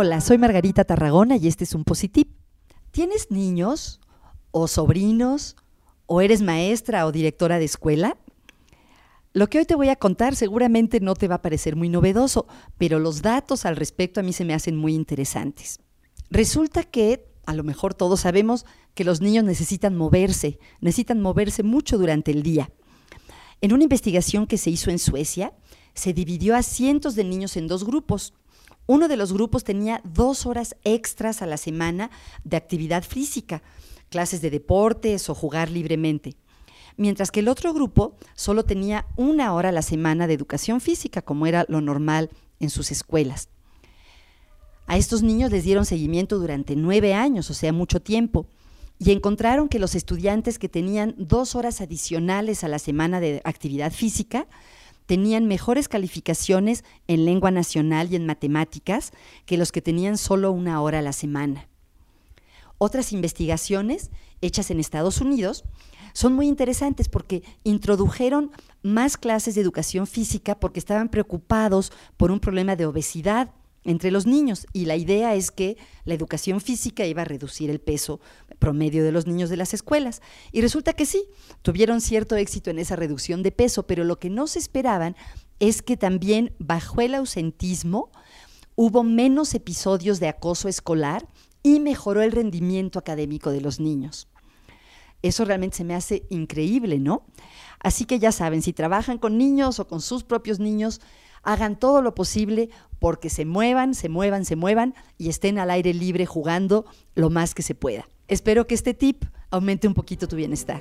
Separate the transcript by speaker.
Speaker 1: Hola, soy Margarita Tarragona y este es un Positip. ¿Tienes niños o sobrinos o eres maestra o directora de escuela? Lo que hoy te voy a contar seguramente no te va a parecer muy novedoso, pero los datos al respecto a mí se me hacen muy interesantes. Resulta que, a lo mejor todos sabemos, que los niños necesitan moverse, necesitan moverse mucho durante el día. En una investigación que se hizo en Suecia, se dividió a cientos de niños en dos grupos. Uno de los grupos tenía dos horas extras a la semana de actividad física, clases de deportes o jugar libremente, mientras que el otro grupo solo tenía una hora a la semana de educación física, como era lo normal en sus escuelas. A estos niños les dieron seguimiento durante nueve años, o sea, mucho tiempo, y encontraron que los estudiantes que tenían dos horas adicionales a la semana de actividad física tenían mejores calificaciones en lengua nacional y en matemáticas que los que tenían solo una hora a la semana. Otras investigaciones hechas en Estados Unidos son muy interesantes porque introdujeron más clases de educación física porque estaban preocupados por un problema de obesidad entre los niños y la idea es que la educación física iba a reducir el peso promedio de los niños de las escuelas. Y resulta que sí, tuvieron cierto éxito en esa reducción de peso, pero lo que no se esperaban es que también bajo el ausentismo hubo menos episodios de acoso escolar y mejoró el rendimiento académico de los niños. Eso realmente se me hace increíble, ¿no? Así que ya saben, si trabajan con niños o con sus propios niños, hagan todo lo posible porque se muevan, se muevan, se muevan y estén al aire libre jugando lo más que se pueda. Espero que este tip aumente un poquito tu bienestar.